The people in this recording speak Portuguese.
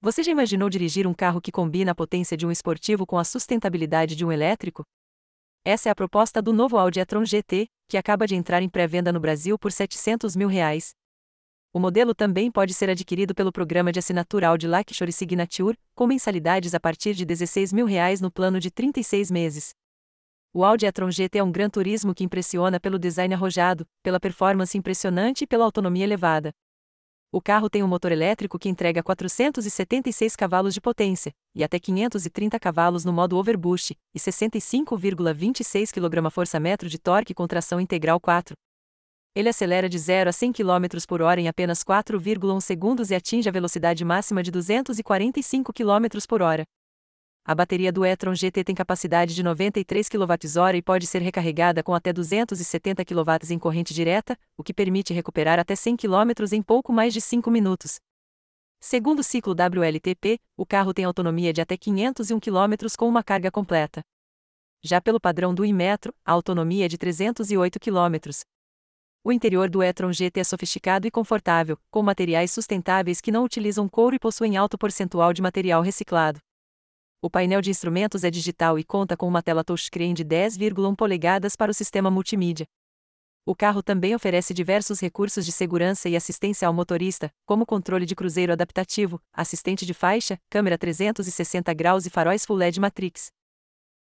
Você já imaginou dirigir um carro que combina a potência de um esportivo com a sustentabilidade de um elétrico? Essa é a proposta do novo Audi e-tron GT, que acaba de entrar em pré-venda no Brasil por 700 mil reais. O modelo também pode ser adquirido pelo programa de assinatura Audi Luxury Signature, com mensalidades a partir de 16 mil reais no plano de 36 meses. O Audi e-tron GT é um Gran Turismo que impressiona pelo design arrojado, pela performance impressionante e pela autonomia elevada. O carro tem um motor elétrico que entrega 476 cavalos de potência, e até 530 cavalos no modo overboost, e 65,26 kgfm de torque com tração integral 4. Ele acelera de 0 a 100 km por hora em apenas 4,1 segundos e atinge a velocidade máxima de 245 km por hora. A bateria do e-tron GT tem capacidade de 93 kWh e pode ser recarregada com até 270 kW em corrente direta, o que permite recuperar até 100 km em pouco mais de 5 minutos. Segundo o ciclo WLTP, o carro tem autonomia de até 501 km com uma carga completa. Já pelo padrão do Imetro, a autonomia é de 308 km. O interior do e-tron GT é sofisticado e confortável, com materiais sustentáveis que não utilizam couro e possuem alto percentual de material reciclado. O painel de instrumentos é digital e conta com uma tela touchscreen de 10,1 polegadas para o sistema multimídia. O carro também oferece diversos recursos de segurança e assistência ao motorista, como controle de cruzeiro adaptativo, assistente de faixa, câmera 360 graus e faróis Full LED Matrix.